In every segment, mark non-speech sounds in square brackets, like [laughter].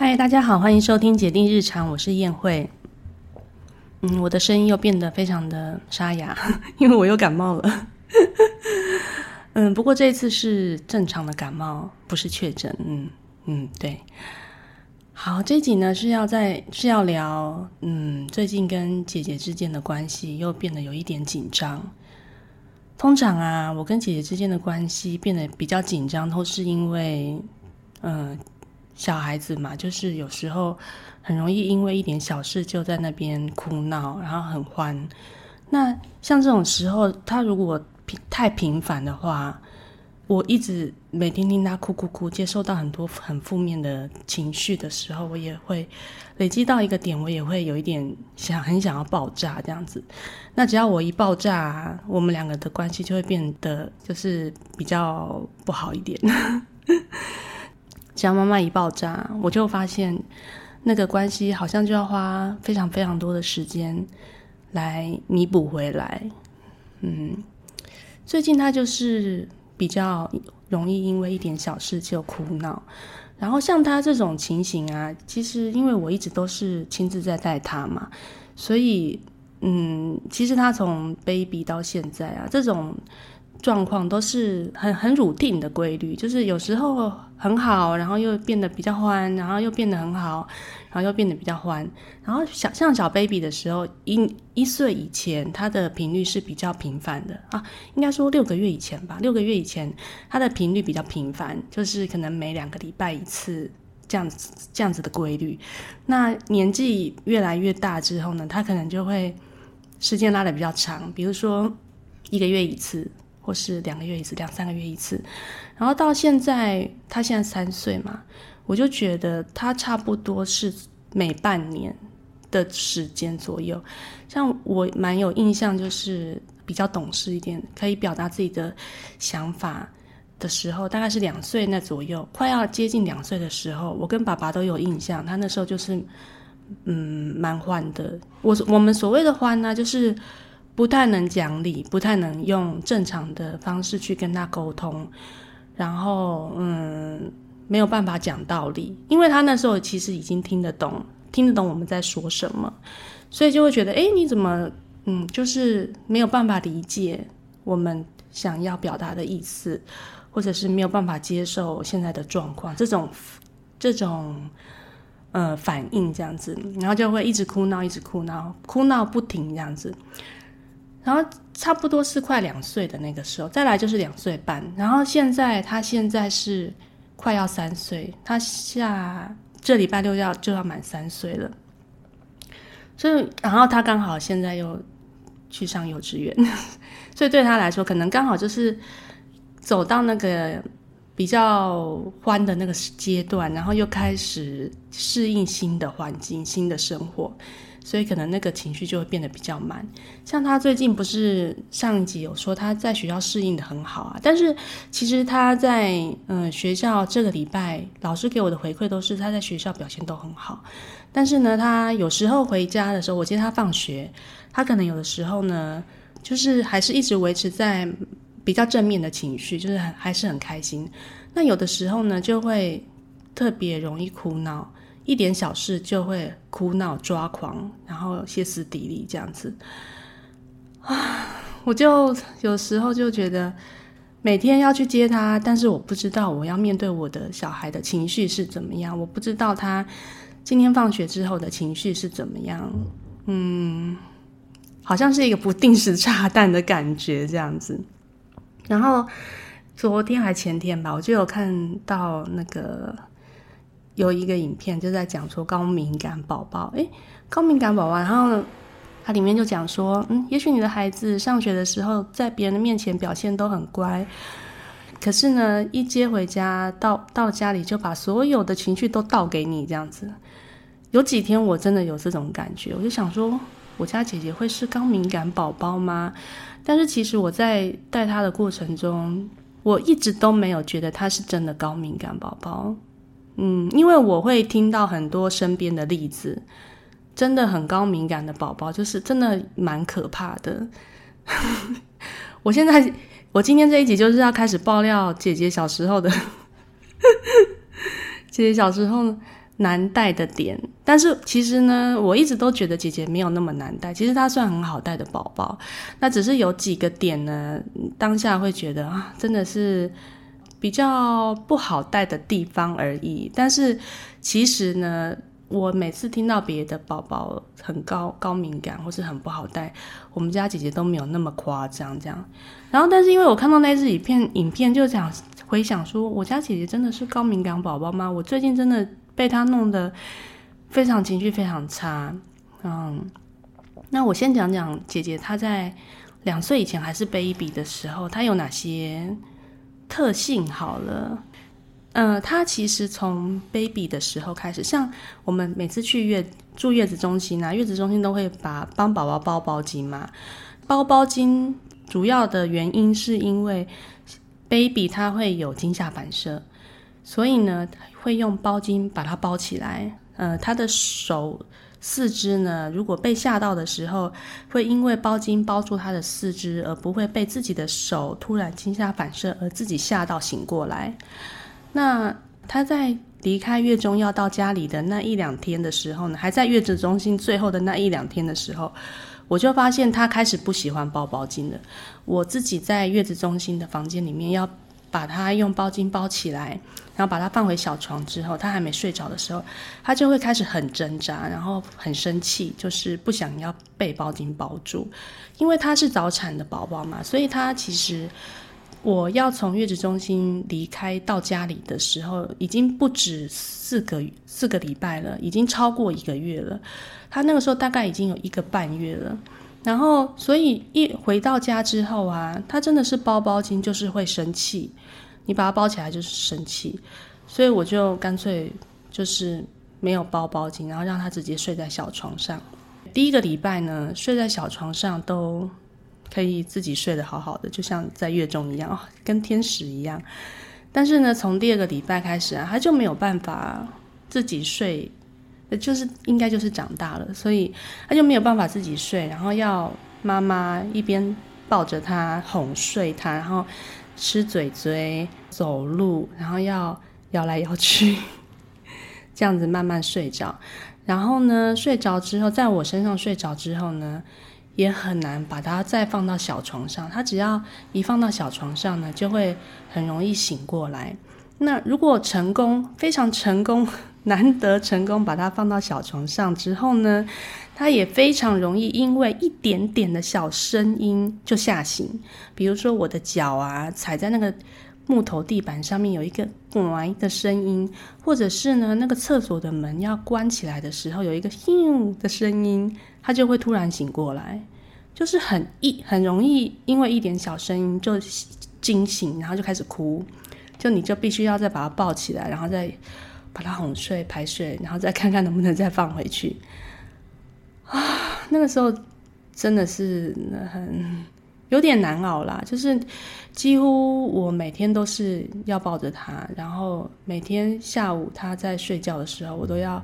嗨，大家好，欢迎收听姐弟日常，我是燕慧。嗯，我的声音又变得非常的沙哑，[laughs] 因为我又感冒了。[laughs] 嗯，不过这次是正常的感冒，不是确诊。嗯嗯，对。好，这集呢是要在是要聊，嗯，最近跟姐姐之间的关系又变得有一点紧张。通常啊，我跟姐姐之间的关系变得比较紧张，都是因为，嗯。小孩子嘛，就是有时候很容易因为一点小事就在那边哭闹，然后很欢。那像这种时候，他如果频太频繁的话，我一直每天听他哭哭哭，接受到很多很负面的情绪的时候，我也会累积到一个点，我也会有一点想很想要爆炸这样子。那只要我一爆炸，我们两个的关系就会变得就是比较不好一点。只要妈妈一爆炸，我就发现那个关系好像就要花非常非常多的时间来弥补回来。嗯，最近他就是比较容易因为一点小事就哭闹，然后像他这种情形啊，其实因为我一直都是亲自在带他嘛，所以嗯，其实他从 baby 到现在啊，这种。状况都是很很 routine 的规律，就是有时候很好，然后又变得比较欢，然后又变得很好，然后又变得比较欢。然后小像小 baby 的时候，一一岁以前，它的频率是比较频繁的啊，应该说六个月以前吧，六个月以前它的频率比较频繁，就是可能每两个礼拜一次这样子这样子的规律。那年纪越来越大之后呢，他可能就会时间拉的比较长，比如说一个月一次。或是两个月一次，两三个月一次，然后到现在，他现在三岁嘛，我就觉得他差不多是每半年的时间左右。像我蛮有印象，就是比较懂事一点，可以表达自己的想法的时候，大概是两岁那左右，快要接近两岁的时候，我跟爸爸都有印象，他那时候就是嗯蛮欢的。我我们所谓的欢呢，就是。不太能讲理，不太能用正常的方式去跟他沟通，然后嗯，没有办法讲道理，因为他那时候其实已经听得懂，听得懂我们在说什么，所以就会觉得，哎，你怎么嗯，就是没有办法理解我们想要表达的意思，或者是没有办法接受现在的状况，这种这种呃反应这样子，然后就会一直哭闹，一直哭闹，哭闹不停这样子。然后差不多是快两岁的那个时候，再来就是两岁半，然后现在他现在是快要三岁，他下这礼拜六要就要满三岁了，所以然后他刚好现在又去上幼稚园，[laughs] 所以对他来说可能刚好就是走到那个比较欢的那个阶段，然后又开始适应新的环境、新的生活。所以可能那个情绪就会变得比较慢。像他最近不是上一集有说他在学校适应的很好啊，但是其实他在嗯学校这个礼拜老师给我的回馈都是他在学校表现都很好。但是呢，他有时候回家的时候，我接他放学，他可能有的时候呢，就是还是一直维持在比较正面的情绪，就是很还是很开心。那有的时候呢，就会特别容易哭闹。一点小事就会哭闹抓狂，然后歇斯底里这样子啊！我就有时候就觉得每天要去接他，但是我不知道我要面对我的小孩的情绪是怎么样，我不知道他今天放学之后的情绪是怎么样。嗯，好像是一个不定时炸弹的感觉这样子。然后昨天还前天吧，我就有看到那个。有一个影片就在讲说高敏感宝宝，诶，高敏感宝宝，然后它里面就讲说，嗯，也许你的孩子上学的时候在别人的面前表现都很乖，可是呢，一接回家到到家里就把所有的情绪都倒给你这样子。有几天我真的有这种感觉，我就想说，我家姐姐会是高敏感宝宝吗？但是其实我在带她的过程中，我一直都没有觉得她是真的高敏感宝宝。嗯，因为我会听到很多身边的例子，真的很高敏感的宝宝，就是真的蛮可怕的。[laughs] 我现在，我今天这一集就是要开始爆料姐姐小时候的，[laughs] 姐姐小时候难带的点，但是其实呢，我一直都觉得姐姐没有那么难带，其实她算很好带的宝宝，那只是有几个点呢，当下会觉得啊，真的是比较不好带的地方而已。但是其实呢，我每次听到别的宝宝很高高敏感或是很不好带，我们家姐姐都没有那么夸张这样。然后，但是因为我看到那支影片，影片就想回想说，我家姐姐真的是高敏感宝宝吗？我最近真的。被她弄得非常情绪非常差，嗯，那我先讲讲姐姐她在两岁以前还是 baby 的时候，她有哪些特性？好了，嗯，他其实从 baby 的时候开始，像我们每次去月住月子中心啊，月子中心都会把帮宝宝包包巾嘛，包包巾主要的原因是因为 baby 他会有惊吓反射。所以呢，会用包巾把它包起来。呃，他的手四肢呢，如果被吓到的时候，会因为包巾包住他的四肢，而不会被自己的手突然惊吓反射而自己吓到醒过来。那他在离开月中要到家里的那一两天的时候呢，还在月子中心最后的那一两天的时候，我就发现他开始不喜欢包包巾了。我自己在月子中心的房间里面要。把它用包巾包起来，然后把他放回小床之后，他还没睡着的时候，他就会开始很挣扎，然后很生气，就是不想要被包巾包住。因为他是早产的宝宝嘛，所以他其实我要从月子中心离开到家里的时候，已经不止四个四个礼拜了，已经超过一个月了。他那个时候大概已经有一个半月了。然后，所以一回到家之后啊，他真的是包包巾，就是会生气。你把它包起来就是生气，所以我就干脆就是没有包包巾，然后让他直接睡在小床上。第一个礼拜呢，睡在小床上都可以自己睡得好好的，就像在月中一样，跟天使一样。但是呢，从第二个礼拜开始啊，他就没有办法自己睡。就是应该就是长大了，所以他就没有办法自己睡，然后要妈妈一边抱着他哄睡他，然后吃嘴嘴、走路，然后要摇来摇去，[laughs] 这样子慢慢睡着。然后呢，睡着之后，在我身上睡着之后呢，也很难把它再放到小床上。它只要一放到小床上呢，就会很容易醒过来。那如果成功，非常成功。[laughs] 难得成功把它放到小床上之后呢，它也非常容易因为一点点的小声音就吓醒。比如说我的脚啊踩在那个木头地板上面有一个“乖”的声音，或者是呢那个厕所的门要关起来的时候有一个“咻”的声音，它就会突然醒过来，就是很一很容易因为一点小声音就惊醒，然后就开始哭，就你就必须要再把它抱起来，然后再。把他哄睡、排睡，然后再看看能不能再放回去。啊，[sighs] 那个时候真的是很有点难熬啦。就是几乎我每天都是要抱着他，然后每天下午他在睡觉的时候，我都要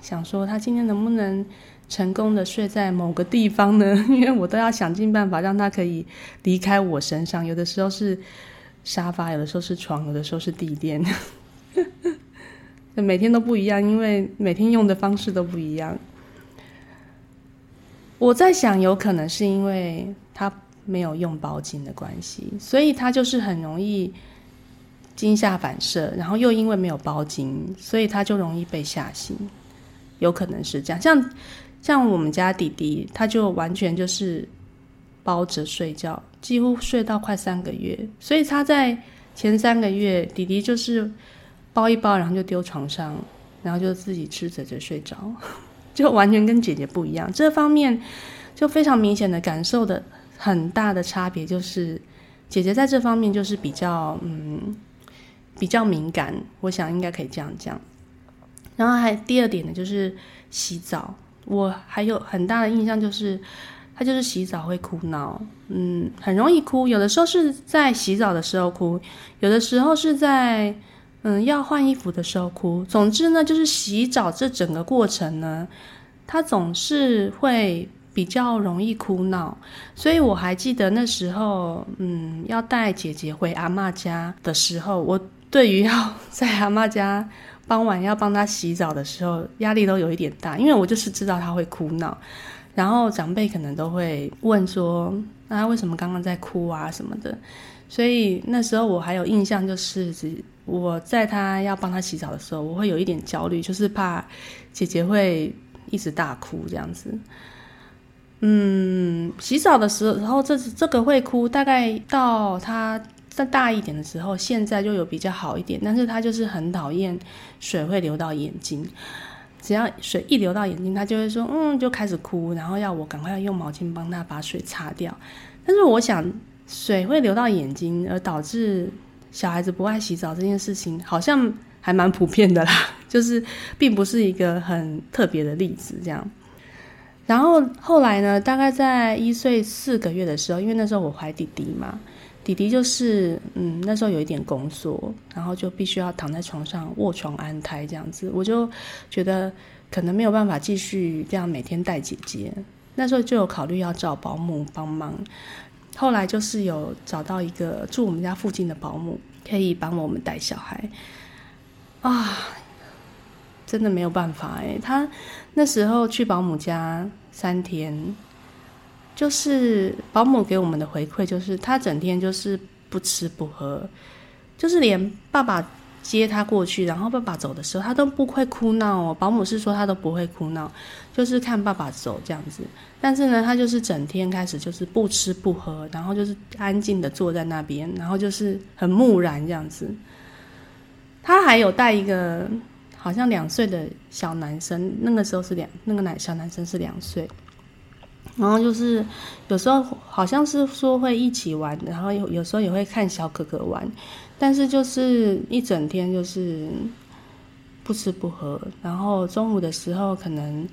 想说他今天能不能成功的睡在某个地方呢？[laughs] 因为我都要想尽办法让他可以离开我身上。有的时候是沙发，有的时候是床，有的时候是地垫。每天都不一样，因为每天用的方式都不一样。我在想，有可能是因为他没有用包巾的关系，所以他就是很容易惊吓反射，然后又因为没有包巾，所以他就容易被吓醒。有可能是这样，像像我们家弟弟，他就完全就是包着睡觉，几乎睡到快三个月，所以他在前三个月，弟弟就是。包一包，然后就丢床上，然后就自己吃着就睡着，[laughs] 就完全跟姐姐不一样。这方面就非常明显的感受的很大的差别，就是姐姐在这方面就是比较嗯比较敏感，我想应该可以这样讲。然后还第二点呢，就是洗澡，我还有很大的印象就是她就是洗澡会哭闹，嗯，很容易哭，有的时候是在洗澡的时候哭，有的时候是在。嗯，要换衣服的时候哭。总之呢，就是洗澡这整个过程呢，他总是会比较容易哭闹。所以我还记得那时候，嗯，要带姐姐回阿妈家的时候，我对于要在阿妈家傍晚要帮她洗澡的时候，压力都有一点大，因为我就是知道他会哭闹，然后长辈可能都会问说：“那他为什么刚刚在哭啊什么的？”所以那时候我还有印象，就是我在他要帮他洗澡的时候，我会有一点焦虑，就是怕姐姐会一直大哭这样子。嗯，洗澡的时候，然后这这个会哭，大概到他再大一点的时候，现在就有比较好一点，但是他就是很讨厌水会流到眼睛，只要水一流到眼睛，他就会说嗯，就开始哭，然后要我赶快用毛巾帮他把水擦掉。但是我想。水会流到眼睛，而导致小孩子不爱洗澡这件事情，好像还蛮普遍的啦。[laughs] 就是并不是一个很特别的例子，这样。然后后来呢，大概在一岁四个月的时候，因为那时候我怀弟弟嘛，弟弟就是嗯那时候有一点宫缩，然后就必须要躺在床上卧床安胎这样子，我就觉得可能没有办法继续这样每天带姐姐，那时候就有考虑要找保姆帮忙。后来就是有找到一个住我们家附近的保姆，可以帮我们带小孩，啊，真的没有办法哎。他那时候去保姆家三天，就是保姆给我们的回馈就是他整天就是不吃不喝，就是连爸爸。接他过去，然后爸爸走的时候，他都不会哭闹哦。保姆是说他都不会哭闹，就是看爸爸走这样子。但是呢，他就是整天开始就是不吃不喝，然后就是安静的坐在那边，然后就是很木然这样子。他还有带一个好像两岁的小男生，那个时候是两那个男小男生是两岁，然后就是有时候好像是说会一起玩，然后有有时候也会看小哥哥玩。但是就是一整天就是不吃不喝，然后中午的时候可能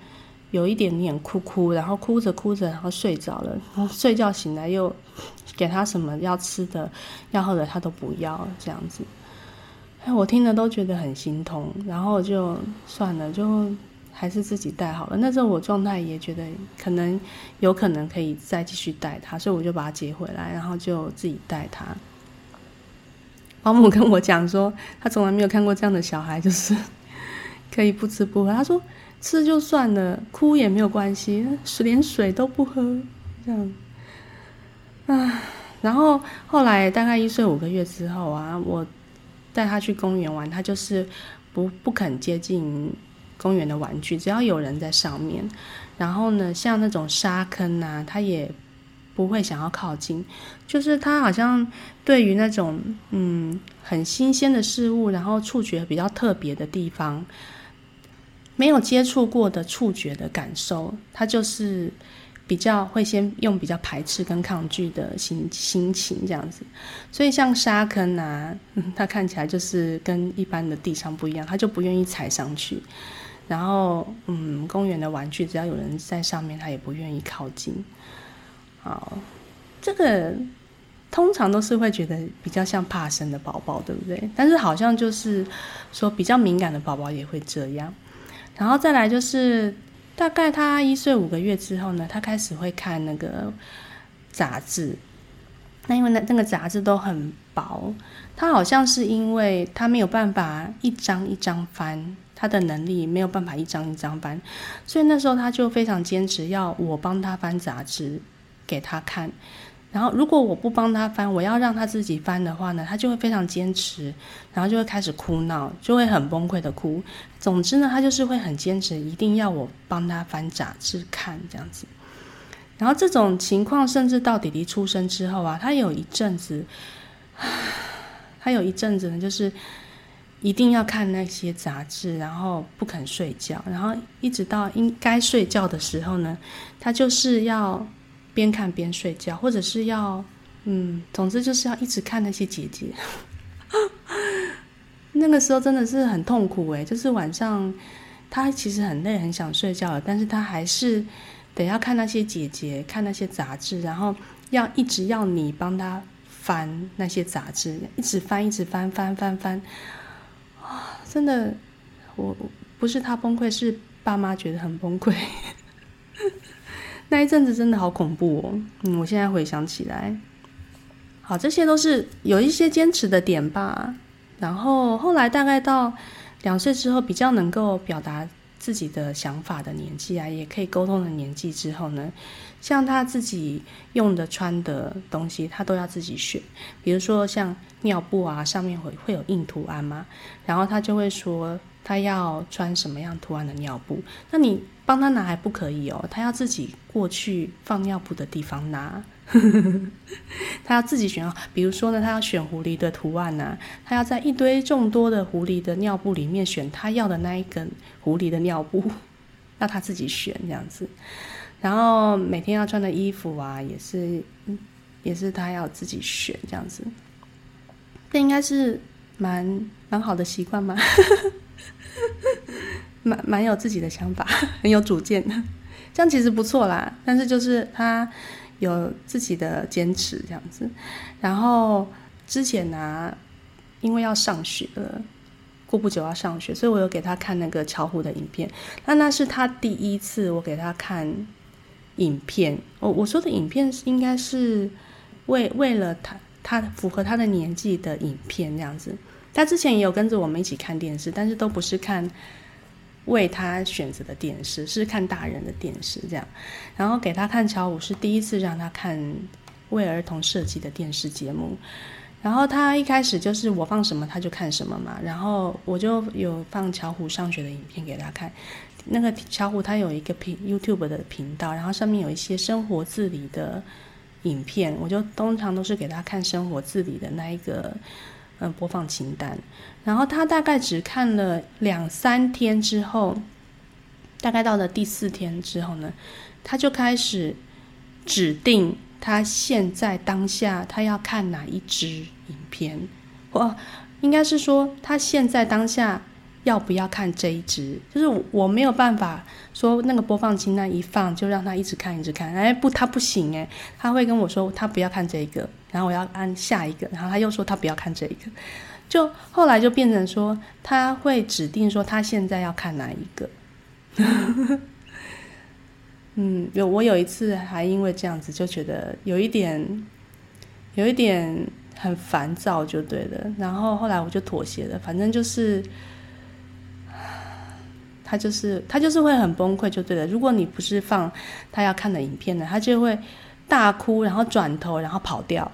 有一点点哭哭，然后哭着哭着然后睡着了，[laughs] 睡觉醒来又给他什么要吃的要喝的他都不要这样子，哎，我听了都觉得很心痛，然后就算了，就还是自己带好了。那时候我状态也觉得可能有可能可以再继续带他，所以我就把他接回来，然后就自己带他。保姆跟我讲说，他从来没有看过这样的小孩，就是 [laughs] 可以不吃不喝。他说吃就算了，哭也没有关系，连水都不喝，这样。啊，然后后来大概一岁五个月之后啊，我带他去公园玩，他就是不不肯接近公园的玩具，只要有人在上面。然后呢，像那种沙坑啊，他也。不会想要靠近，就是他好像对于那种嗯很新鲜的事物，然后触觉比较特别的地方，没有接触过的触觉的感受，他就是比较会先用比较排斥跟抗拒的心心情这样子。所以像沙坑啊，他看起来就是跟一般的地上不一样，他就不愿意踩上去。然后嗯，公园的玩具只要有人在上面，他也不愿意靠近。好，这个通常都是会觉得比较像怕生的宝宝，对不对？但是好像就是说比较敏感的宝宝也会这样。然后再来就是，大概他一岁五个月之后呢，他开始会看那个杂志。那因为那那个杂志都很薄，他好像是因为他没有办法一张一张翻，他的能力没有办法一张一张翻，所以那时候他就非常坚持要我帮他翻杂志。给他看，然后如果我不帮他翻，我要让他自己翻的话呢，他就会非常坚持，然后就会开始哭闹，就会很崩溃的哭。总之呢，他就是会很坚持，一定要我帮他翻杂志看这样子。然后这种情况，甚至到弟弟出生之后啊，他有一阵子，[sighs] 他有一阵子呢，就是一定要看那些杂志，然后不肯睡觉，然后一直到应该睡觉的时候呢，他就是要。边看边睡觉，或者是要，嗯，总之就是要一直看那些姐姐。[laughs] 那个时候真的是很痛苦诶，就是晚上他其实很累，很想睡觉了，但是他还是得要看那些姐姐，看那些杂志，然后要一直要你帮他翻那些杂志，一直翻，一直翻，翻翻翻。啊，真的，我不是他崩溃，是爸妈觉得很崩溃。[laughs] 那一阵子真的好恐怖哦！嗯，我现在回想起来，好，这些都是有一些坚持的点吧。然后后来大概到两岁之后，比较能够表达自己的想法的年纪啊，也可以沟通的年纪之后呢，像他自己用的穿的东西，他都要自己选。比如说像尿布啊，上面会会有印图案嘛，然后他就会说他要穿什么样图案的尿布。那你帮他拿还不可以哦，他要自己过去放尿布的地方拿。[laughs] 他要自己选啊，比如说呢，他要选狐狸的图案呢，他要在一堆众多的狐狸的尿布里面选他要的那一根狐狸的尿布，[laughs] 要他自己选这样子。然后每天要穿的衣服啊，也是也是他要自己选这样子。这应该是蛮蛮好的习惯吧，[laughs] 蛮蛮有自己的想法，很有主见的，这样其实不错啦。但是就是他。有自己的坚持这样子，然后之前呢，因为要上学了，过不久要上学，所以我有给他看那个巧虎的影片。那那是他第一次我给他看影片。我我说的影片是应该是为为了他他符合他的年纪的影片这样子。他之前也有跟着我们一起看电视，但是都不是看。为他选择的电视是看大人的电视，这样，然后给他看乔舞是第一次让他看为儿童设计的电视节目，然后他一开始就是我放什么他就看什么嘛，然后我就有放巧虎上学的影片给他看，那个小虎他有一个频 YouTube 的频道，然后上面有一些生活自理的影片，我就通常都是给他看生活自理的那一个。嗯，播放清单，然后他大概只看了两三天之后，大概到了第四天之后呢，他就开始指定他现在当下他要看哪一支影片，或应该是说他现在当下。要不要看这一支？就是我没有办法说那个播放清单一放就让他一直看一直看。哎，不，他不行哎，他会跟我说他不要看这个，然后我要按下一个，然后他又说他不要看这一个。就后来就变成说他会指定说他现在要看哪一个。嗯，有我有一次还因为这样子就觉得有一点有一点很烦躁就对了，然后后来我就妥协了，反正就是。他就是他就是会很崩溃，就对了。如果你不是放他要看的影片呢，他就会大哭，然后转头，然后跑掉。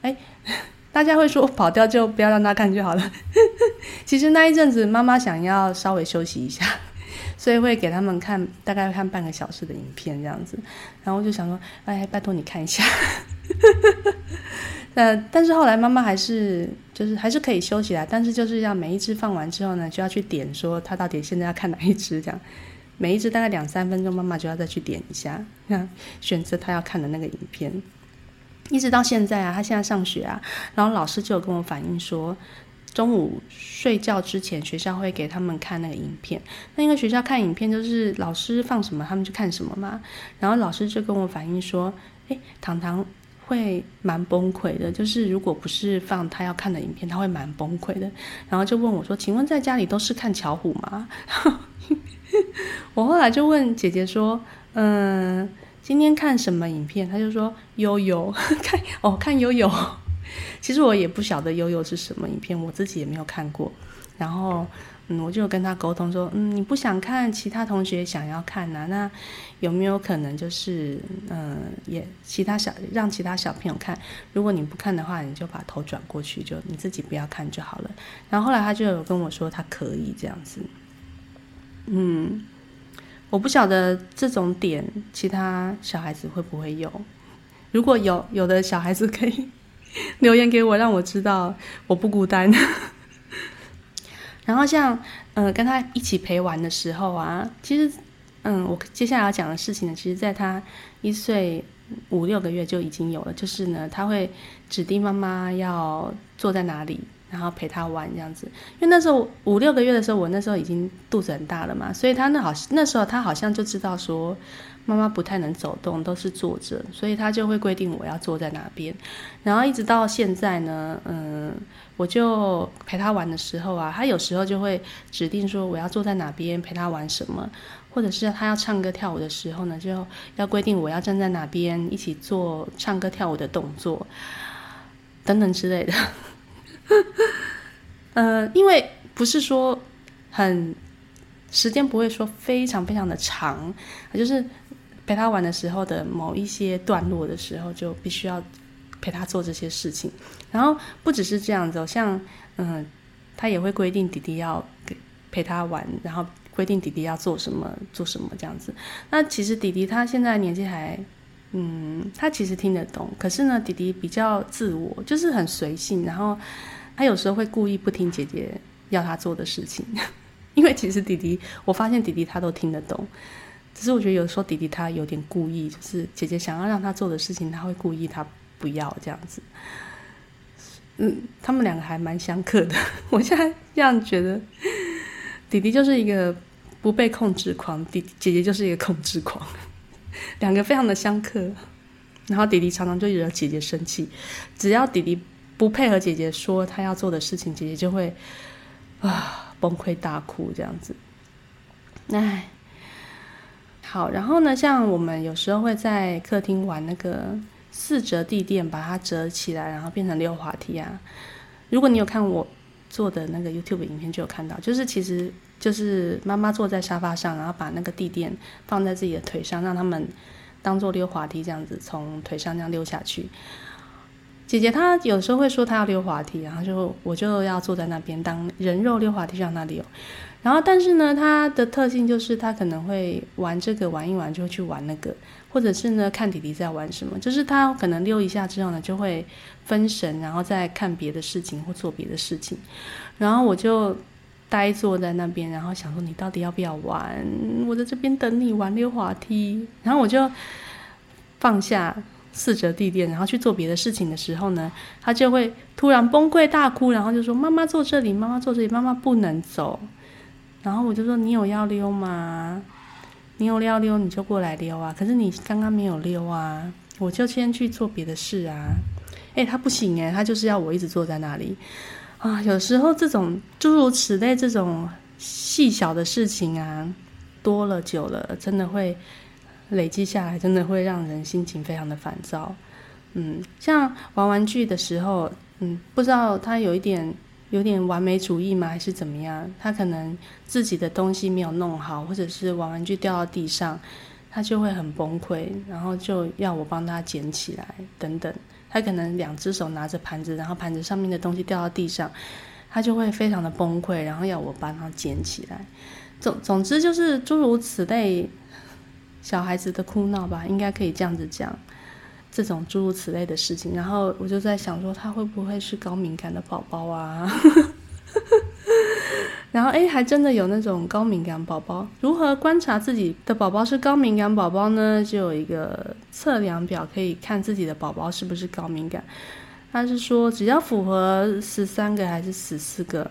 哎，[laughs] 大家会说跑掉就不要让他看就好了。[laughs] 其实那一阵子妈妈想要稍微休息一下，[laughs] 所以会给他们看大概看半个小时的影片这样子。然后就想说，哎，拜托你看一下。呃，但是后来妈妈还是就是还是可以休息啦，但是就是要每一只放完之后呢，就要去点说他到底现在要看哪一只这样，每一只大概两三分钟，妈妈就要再去点一下，那选择他要看的那个影片。一直到现在啊，他现在上学啊，然后老师就有跟我反映说，中午睡觉之前学校会给他们看那个影片，那因为学校看影片就是老师放什么他们就看什么嘛，然后老师就跟我反映说，哎，糖糖。会蛮崩溃的，就是如果不是放他要看的影片，他会蛮崩溃的。然后就问我说：“请问在家里都是看巧虎吗？” [laughs] 我后来就问姐姐说：“嗯，今天看什么影片？”他就说：“悠悠 [laughs] 看哦，看悠悠。”其实我也不晓得悠悠是什么影片，我自己也没有看过。然后。我就跟他沟通说，嗯，你不想看，其他同学想要看呢，那有没有可能就是，嗯，也其他小让其他小朋友看，如果你不看的话，你就把头转过去，就你自己不要看就好了。然后后来他就有跟我说，他可以这样子。嗯，我不晓得这种点其他小孩子会不会有，如果有有的小孩子可以 [laughs] 留言给我，让我知道我不孤单。然后像，呃，跟他一起陪玩的时候啊，其实，嗯，我接下来要讲的事情呢，其实在他一岁五六个月就已经有了，就是呢，他会指定妈妈要坐在哪里，然后陪他玩这样子。因为那时候五六个月的时候，我那时候已经肚子很大了嘛，所以他那好那时候他好像就知道说。妈妈不太能走动，都是坐着，所以他就会规定我要坐在哪边。然后一直到现在呢，嗯，我就陪他玩的时候啊，他有时候就会指定说我要坐在哪边陪他玩什么，或者是他要唱歌跳舞的时候呢，就要规定我要站在哪边一起做唱歌跳舞的动作，等等之类的。[laughs] 呃，因为不是说很时间不会说非常非常的长，就是陪他玩的时候的某一些段落的时候，就必须要陪他做这些事情。然后不只是这样子，像嗯，他也会规定弟弟要陪他玩，然后规定弟弟要做什么做什么这样子。那其实弟弟他现在年纪还。嗯，他其实听得懂，可是呢，弟弟比较自我，就是很随性，然后他有时候会故意不听姐姐要他做的事情，[laughs] 因为其实弟弟，我发现弟弟他都听得懂，只是我觉得有时候弟弟他有点故意，就是姐姐想要让他做的事情，他会故意他不要这样子。嗯，他们两个还蛮相克的，[laughs] 我现在这样觉得，弟弟就是一个不被控制狂，弟姐姐就是一个控制狂。[laughs] 两个非常的相克，然后弟弟常常就惹姐姐生气。只要弟弟不配合姐姐说他要做的事情，姐姐就会啊崩溃大哭这样子。唉，好，然后呢，像我们有时候会在客厅玩那个四折地垫，把它折起来，然后变成溜滑梯啊。如果你有看我做的那个 YouTube 影片，就有看到，就是其实。就是妈妈坐在沙发上，然后把那个地垫放在自己的腿上，让他们当做溜滑梯这样子从腿上这样溜下去。姐姐她有时候会说她要溜滑梯，然后就我就要坐在那边当人肉溜滑梯让她溜。然后但是呢，她的特性就是她可能会玩这个玩一玩就会去玩那个，或者是呢看弟弟在玩什么，就是她可能溜一下之后呢就会分神，然后再看别的事情或做别的事情。然后我就。呆坐在那边，然后想说你到底要不要玩？我在这边等你玩溜滑梯。然后我就放下四折地垫，然后去做别的事情的时候呢，他就会突然崩溃大哭，然后就说：“妈妈坐这里，妈妈坐这里，妈妈不能走。”然后我就说：“你有要溜吗？你有要溜你就过来溜啊！可是你刚刚没有溜啊，我就先去做别的事啊。”哎，他不行哎，他就是要我一直坐在那里。啊，有时候这种诸如此类这种细小的事情啊，多了久了，真的会累积下来，真的会让人心情非常的烦躁。嗯，像玩玩具的时候，嗯，不知道他有一点有点完美主义吗，还是怎么样？他可能自己的东西没有弄好，或者是玩玩具掉到地上，他就会很崩溃，然后就要我帮他捡起来，等等。他可能两只手拿着盘子，然后盘子上面的东西掉到地上，他就会非常的崩溃，然后要我帮他捡起来。总总之就是诸如此类小孩子的哭闹吧，应该可以这样子讲。这种诸如此类的事情，然后我就在想说，他会不会是高敏感的宝宝啊？[laughs] 然后，哎，还真的有那种高敏感宝宝。如何观察自己的宝宝是高敏感宝宝呢？就有一个测量表，可以看自己的宝宝是不是高敏感。他是说，只要符合十三个还是十四个，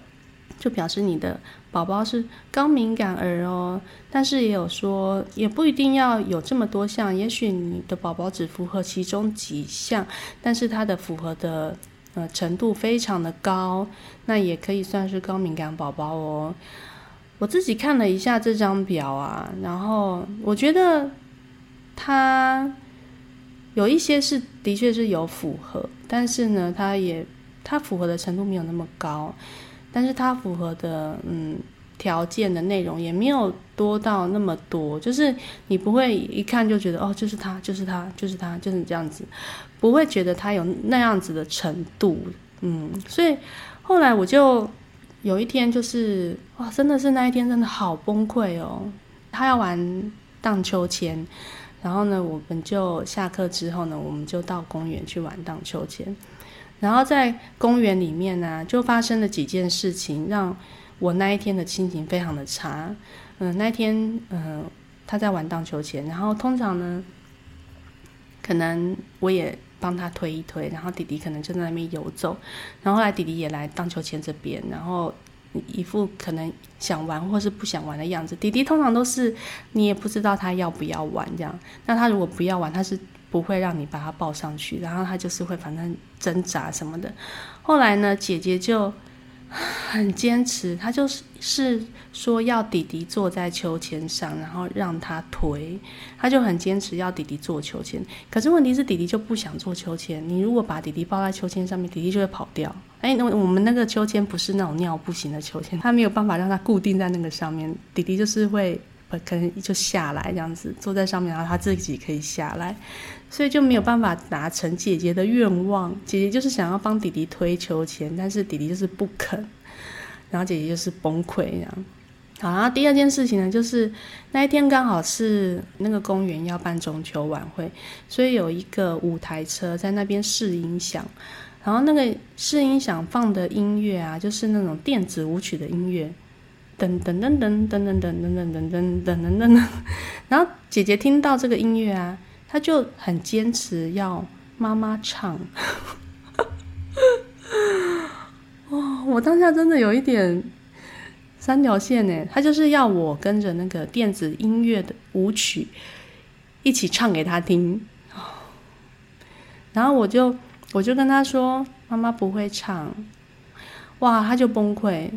就表示你的宝宝是高敏感儿哦。但是也有说，也不一定要有这么多项，也许你的宝宝只符合其中几项，但是它的符合的。呃，程度非常的高，那也可以算是高敏感宝宝哦。我自己看了一下这张表啊，然后我觉得它有一些是的确是有符合，但是呢，它也它符合的程度没有那么高，但是它符合的嗯条件的内容也没有多到那么多，就是你不会一看就觉得哦，就是他，就是他，就是他，就是这样子。不会觉得他有那样子的程度，嗯，所以后来我就有一天就是哇，真的是那一天真的好崩溃哦。他要玩荡秋千，然后呢，我们就下课之后呢，我们就到公园去玩荡秋千。然后在公园里面呢，就发生了几件事情，让我那一天的心情非常的差。嗯，那一天，嗯，他在玩荡秋千，然后通常呢，可能我也。帮他推一推，然后弟弟可能就在那边游走，然后后来弟弟也来荡秋千这边，然后一副可能想玩或是不想玩的样子。弟弟通常都是你也不知道他要不要玩这样，那他如果不要玩，他是不会让你把他抱上去，然后他就是会反正挣扎什么的。后来呢，姐姐就很坚持，她就是是说要弟弟坐在秋千上，然后让他推，她就很坚持要弟弟坐秋千。可是问题是弟弟就不想坐秋千，你如果把弟弟抱在秋千上面，弟弟就会跑掉。哎，那我们那个秋千不是那种尿布型的秋千，他没有办法让它固定在那个上面，弟弟就是会可能就下来这样子，坐在上面，然后他自己可以下来。所以就没有办法达成姐姐的愿望。姐姐就是想要帮弟弟推秋千，但是弟弟就是不肯，然后姐姐就是崩溃这样。好，然后第二件事情呢，就是那一天刚好是那个公园要办中秋晚会，所以有一个舞台车在那边试音响，然后那个试音响放的音乐啊，就是那种电子舞曲的音乐，噔噔噔噔噔噔噔噔噔噔噔噔噔，然后姐姐听到这个音乐啊。她就很坚持要妈妈唱，哇！我当下真的有一点三条线呢。她就是要我跟着那个电子音乐的舞曲一起唱给她听，然后我就我就跟她说：“妈妈不会唱。”哇！她就崩溃。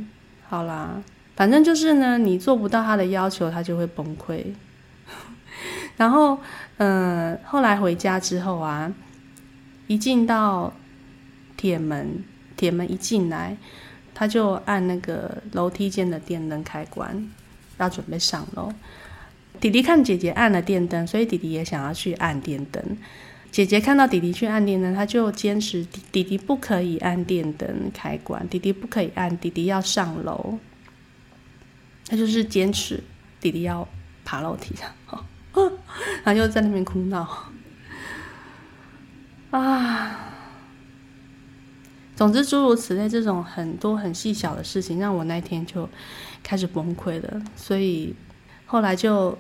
好啦，反正就是呢，你做不到他的要求，他就会崩溃。[laughs] 然后。嗯，后来回家之后啊，一进到铁门，铁门一进来，他就按那个楼梯间的电灯开关，要准备上楼。弟弟看姐姐按了电灯，所以弟弟也想要去按电灯。姐姐看到弟弟去按电灯，他就坚持弟弟不可以按电灯开关，弟弟不可以按，弟弟要上楼。他就是坚持弟弟要爬楼梯上。然后又在那边哭闹啊！总之，诸如此类这种很多很细小的事情，让我那天就开始崩溃了。所以后来就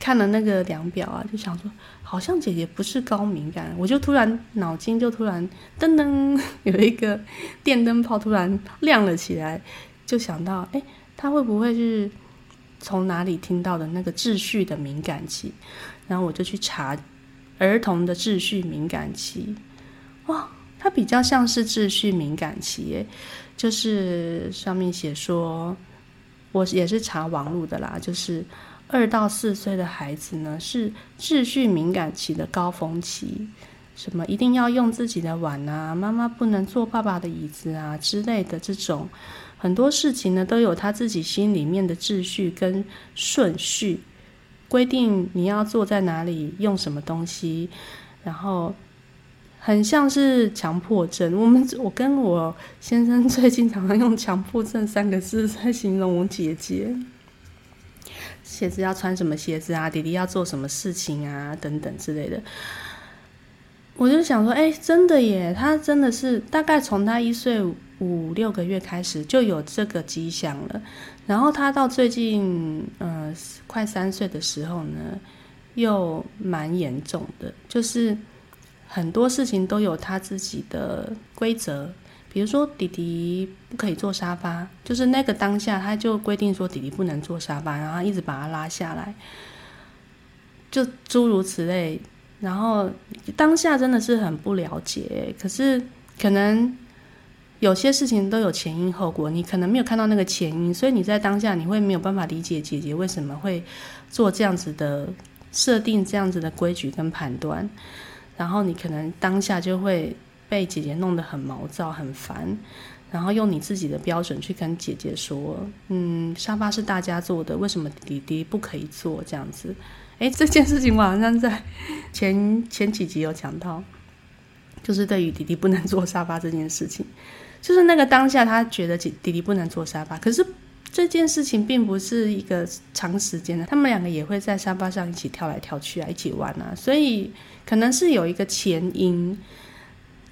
看了那个量表啊，就想说，好像姐姐不是高敏感。我就突然脑筋就突然噔噔，有一个电灯泡突然亮了起来，就想到，哎，他会不会是？从哪里听到的那个秩序的敏感期，然后我就去查儿童的秩序敏感期，哇，它比较像是秩序敏感期耶，就是上面写说，我也是查网络的啦，就是二到四岁的孩子呢是秩序敏感期的高峰期，什么一定要用自己的碗啊，妈妈不能坐爸爸的椅子啊之类的这种。很多事情呢，都有他自己心里面的秩序跟顺序，规定你要坐在哪里，用什么东西，然后很像是强迫症。我们我跟我先生最近常常用“强迫症”三个字在形容我姐姐。鞋子要穿什么鞋子啊？弟弟要做什么事情啊？等等之类的。我就想说，哎，真的耶，他真的是大概从他一岁。五六个月开始就有这个迹象了，然后他到最近呃快三岁的时候呢，又蛮严重的，就是很多事情都有他自己的规则，比如说弟弟不可以坐沙发，就是那个当下他就规定说弟弟不能坐沙发，然后一直把他拉下来，就诸如此类，然后当下真的是很不了解，可是可能。有些事情都有前因后果，你可能没有看到那个前因，所以你在当下你会没有办法理解姐姐为什么会做这样子的设定、这样子的规矩跟判断，然后你可能当下就会被姐姐弄得很毛躁、很烦，然后用你自己的标准去跟姐姐说：“嗯，沙发是大家坐的，为什么弟弟不可以坐？”这样子，诶，这件事情我好像在前前几集有讲到，就是对于弟弟不能坐沙发这件事情。就是那个当下，他觉得弟弟弟不能坐沙发，可是这件事情并不是一个长时间的，他们两个也会在沙发上一起跳来跳去啊，一起玩啊，所以可能是有一个前因。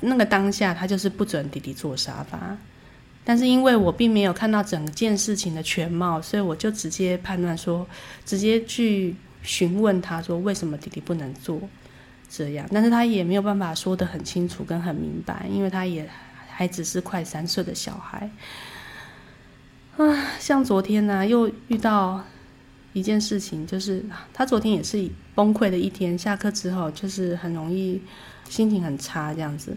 那个当下他就是不准弟弟坐沙发，但是因为我并没有看到整件事情的全貌，所以我就直接判断说，直接去询问他说为什么弟弟不能坐这样，但是他也没有办法说得很清楚跟很明白，因为他也。还只是快三岁的小孩啊，像昨天呢，又遇到一件事情，就是他昨天也是崩溃的一天。下课之后，就是很容易心情很差这样子。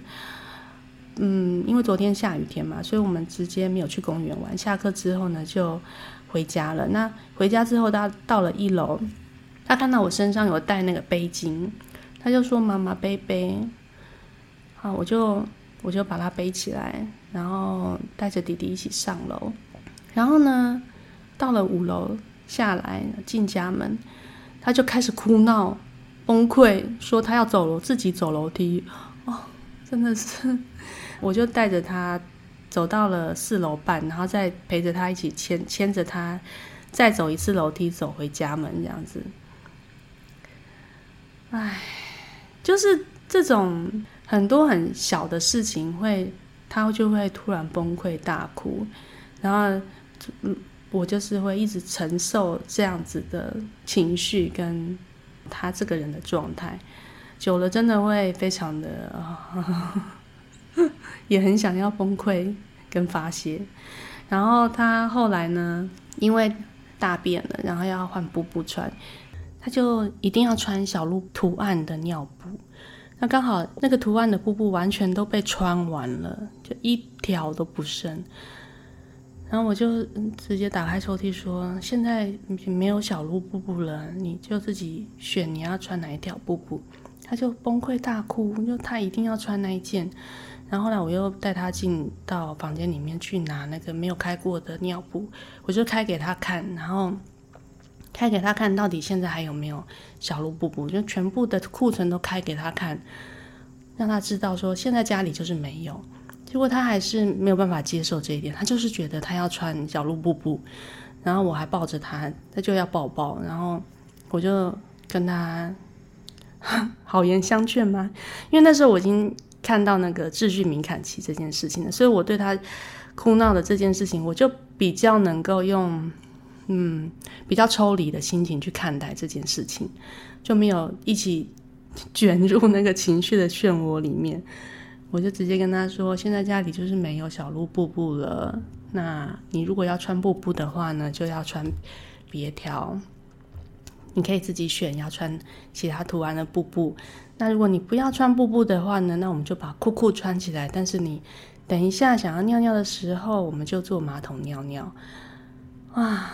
嗯，因为昨天下雨天嘛，所以我们直接没有去公园玩。下课之后呢，就回家了。那回家之后，他到了一楼，他看到我身上有带那个背巾，他就说：“妈妈背背。”好，我就我就把他背起来，然后带着弟弟一起上楼。然后呢，到了五楼下来进家门，他就开始哭闹崩溃，说他要走楼，自己走楼梯。哦，真的是。我就带着他走到了四楼半，然后再陪着他一起牵牵着他，再走一次楼梯走回家门这样子。唉，就是这种很多很小的事情，会他就会突然崩溃大哭，然后嗯，我就是会一直承受这样子的情绪跟他这个人的状态，久了真的会非常的。[laughs] 也很想要崩溃跟发泄，然后他后来呢，因为大便了，然后要换布布穿，他就一定要穿小鹿图案的尿布。那刚好那个图案的布布完全都被穿完了，就一条都不剩。然后我就直接打开抽屉说：“现在没有小鹿布布了，你就自己选你要穿哪一条布布。”他就崩溃大哭，就他一定要穿那一件。然后后来我又带他进到房间里面去拿那个没有开过的尿布，我就开给他看，然后开给他看到底现在还有没有小鹿布布，就全部的库存都开给他看，让他知道说现在家里就是没有。结果他还是没有办法接受这一点，他就是觉得他要穿小鹿布布，然后我还抱着他，他就要抱抱，然后我就跟他 [laughs] 好言相劝嘛，因为那时候我已经。看到那个秩序敏感期这件事情了，所以我对他哭闹的这件事情，我就比较能够用嗯比较抽离的心情去看待这件事情，就没有一起卷入那个情绪的漩涡里面。我就直接跟他说：“现在家里就是没有小鹿布布了，那你如果要穿布布的话呢，就要穿别条，你可以自己选要穿其他图案的布布。”那如果你不要穿布布的话呢？那我们就把裤裤穿起来。但是你等一下想要尿尿的时候，我们就坐马桶尿尿。啊！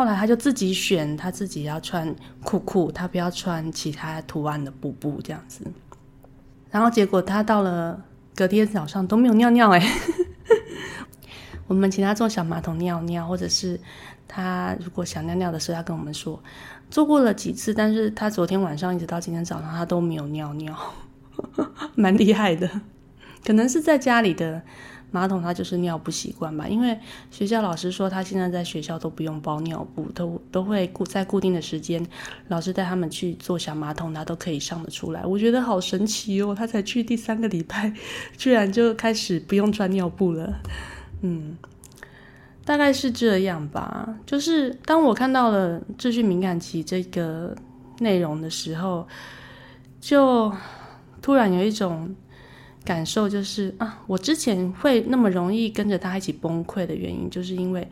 后来他就自己选，他自己要穿裤裤，他不要穿其他图案的布布这样子。然后结果他到了隔天早上都没有尿尿哎。[laughs] 我们请他坐小马桶尿尿，或者是他如果想尿尿的时候，要跟我们说。做过了几次，但是他昨天晚上一直到今天早上，他都没有尿尿，[laughs] 蛮厉害的。可能是在家里的马桶，他就是尿不习惯吧。因为学校老师说，他现在在学校都不用包尿布，都都会固在固定的时间，老师带他们去做小马桶，他都可以上得出来。我觉得好神奇哦，他才去第三个礼拜，居然就开始不用穿尿布了。嗯。大概是这样吧，就是当我看到了秩序敏感期这个内容的时候，就突然有一种感受，就是啊，我之前会那么容易跟着他一起崩溃的原因，就是因为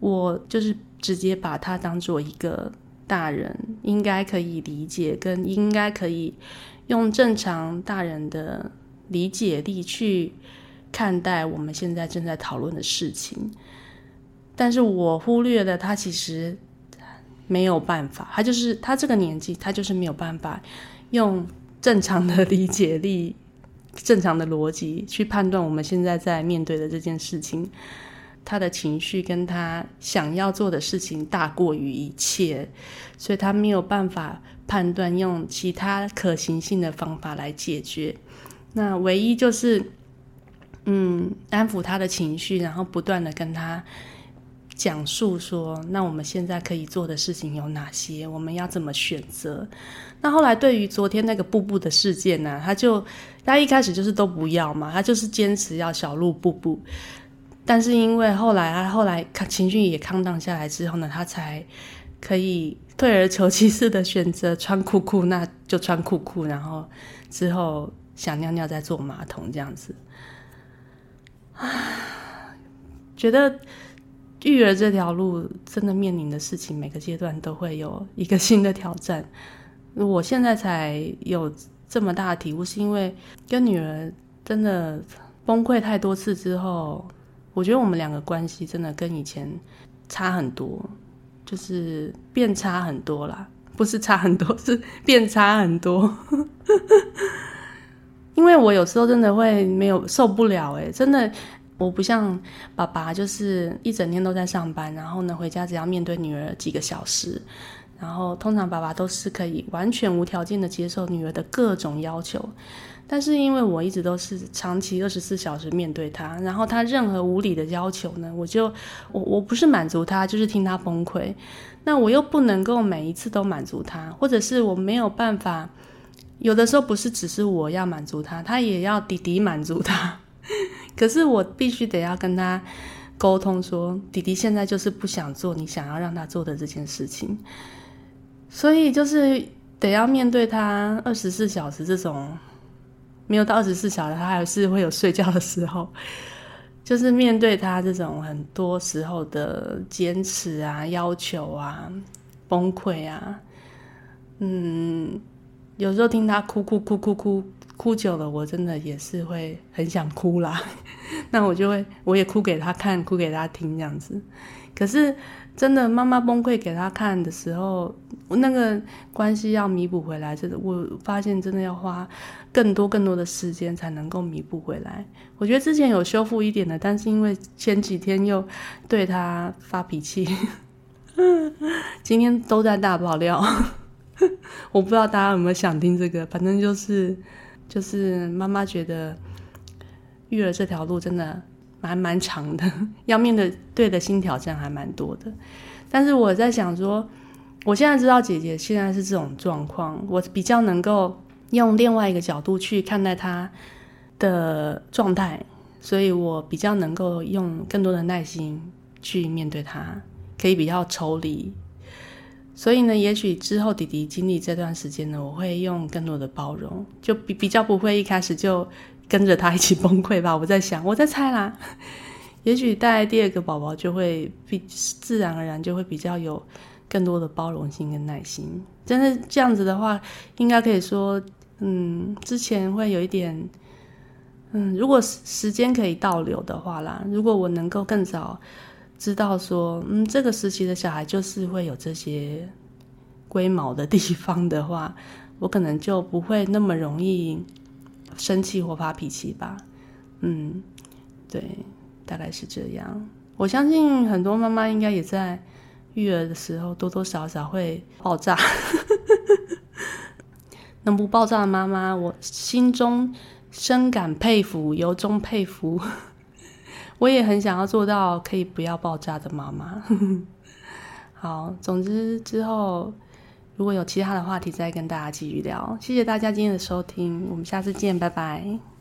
我就是直接把他当做一个大人，应该可以理解，跟应该可以用正常大人的理解力去看待我们现在正在讨论的事情。但是我忽略了他，其实没有办法，他就是他这个年纪，他就是没有办法用正常的理解力、正常的逻辑去判断我们现在在面对的这件事情。他的情绪跟他想要做的事情大过于一切，所以他没有办法判断用其他可行性的方法来解决。那唯一就是，嗯，安抚他的情绪，然后不断的跟他。讲述说，那我们现在可以做的事情有哪些？我们要怎么选择？那后来对于昨天那个布布的事件呢？他就他一开始就是都不要嘛，他就是坚持要小鹿布布。但是因为后来他后来情绪也康荡下来之后呢，他才可以退而求其次的选择穿裤裤，那就穿裤裤。然后之后想尿尿再坐马桶这样子。啊，觉得。育儿这条路真的面临的事情，每个阶段都会有一个新的挑战。我现在才有这么大的体悟，是因为跟女儿真的崩溃太多次之后，我觉得我们两个关系真的跟以前差很多，就是变差很多啦，不是差很多，是变差很多。因为我有时候真的会没有受不了，诶，真的。我不像爸爸，就是一整天都在上班，然后呢回家只要面对女儿几个小时，然后通常爸爸都是可以完全无条件的接受女儿的各种要求，但是因为我一直都是长期二十四小时面对他，然后他任何无理的要求呢，我就我我不是满足他，就是听他崩溃，那我又不能够每一次都满足他，或者是我没有办法，有的时候不是只是我要满足他，他也要弟弟满足他。[laughs] 可是我必须得要跟他沟通，说弟弟现在就是不想做你想要让他做的这件事情，所以就是得要面对他二十四小时这种没有到二十四小时，他还是会有睡觉的时候，[laughs] 就是面对他这种很多时候的坚持啊、要求啊、崩溃啊，嗯，有时候听他哭哭哭哭哭。哭久了，我真的也是会很想哭啦。[laughs] 那我就会，我也哭给他看，哭给他听这样子。可是真的，妈妈崩溃给他看的时候，那个关系要弥补回来，真的，我发现真的要花更多更多的时间才能够弥补回来。我觉得之前有修复一点的，但是因为前几天又对他发脾气，[laughs] 今天都在大爆料。[laughs] 我不知道大家有没有想听这个，反正就是。就是妈妈觉得育儿这条路真的蛮蛮长的，要面对对的新挑战还蛮多的。但是我在想说，我现在知道姐姐现在是这种状况，我比较能够用另外一个角度去看待她的状态，所以我比较能够用更多的耐心去面对她，可以比较抽离。所以呢，也许之后弟弟经历这段时间呢，我会用更多的包容，就比比较不会一开始就跟着他一起崩溃吧。[laughs] 我在想，我在猜啦。[laughs] 也许带第二个宝宝就会比自然而然就会比较有更多的包容性跟耐心。真的这样子的话，应该可以说，嗯，之前会有一点，嗯，如果时间可以倒流的话啦，如果我能够更早。知道说，嗯，这个时期的小孩就是会有这些龟毛的地方的话，我可能就不会那么容易生气或发脾气吧。嗯，对，大概是这样。我相信很多妈妈应该也在育儿的时候多多少少会爆炸。[laughs] 能不爆炸的妈妈，我心中深感佩服，由衷佩服。我也很想要做到可以不要爆炸的妈妈。[laughs] 好，总之之后如果有其他的话题，再跟大家继续聊。谢谢大家今天的收听，我们下次见，拜拜。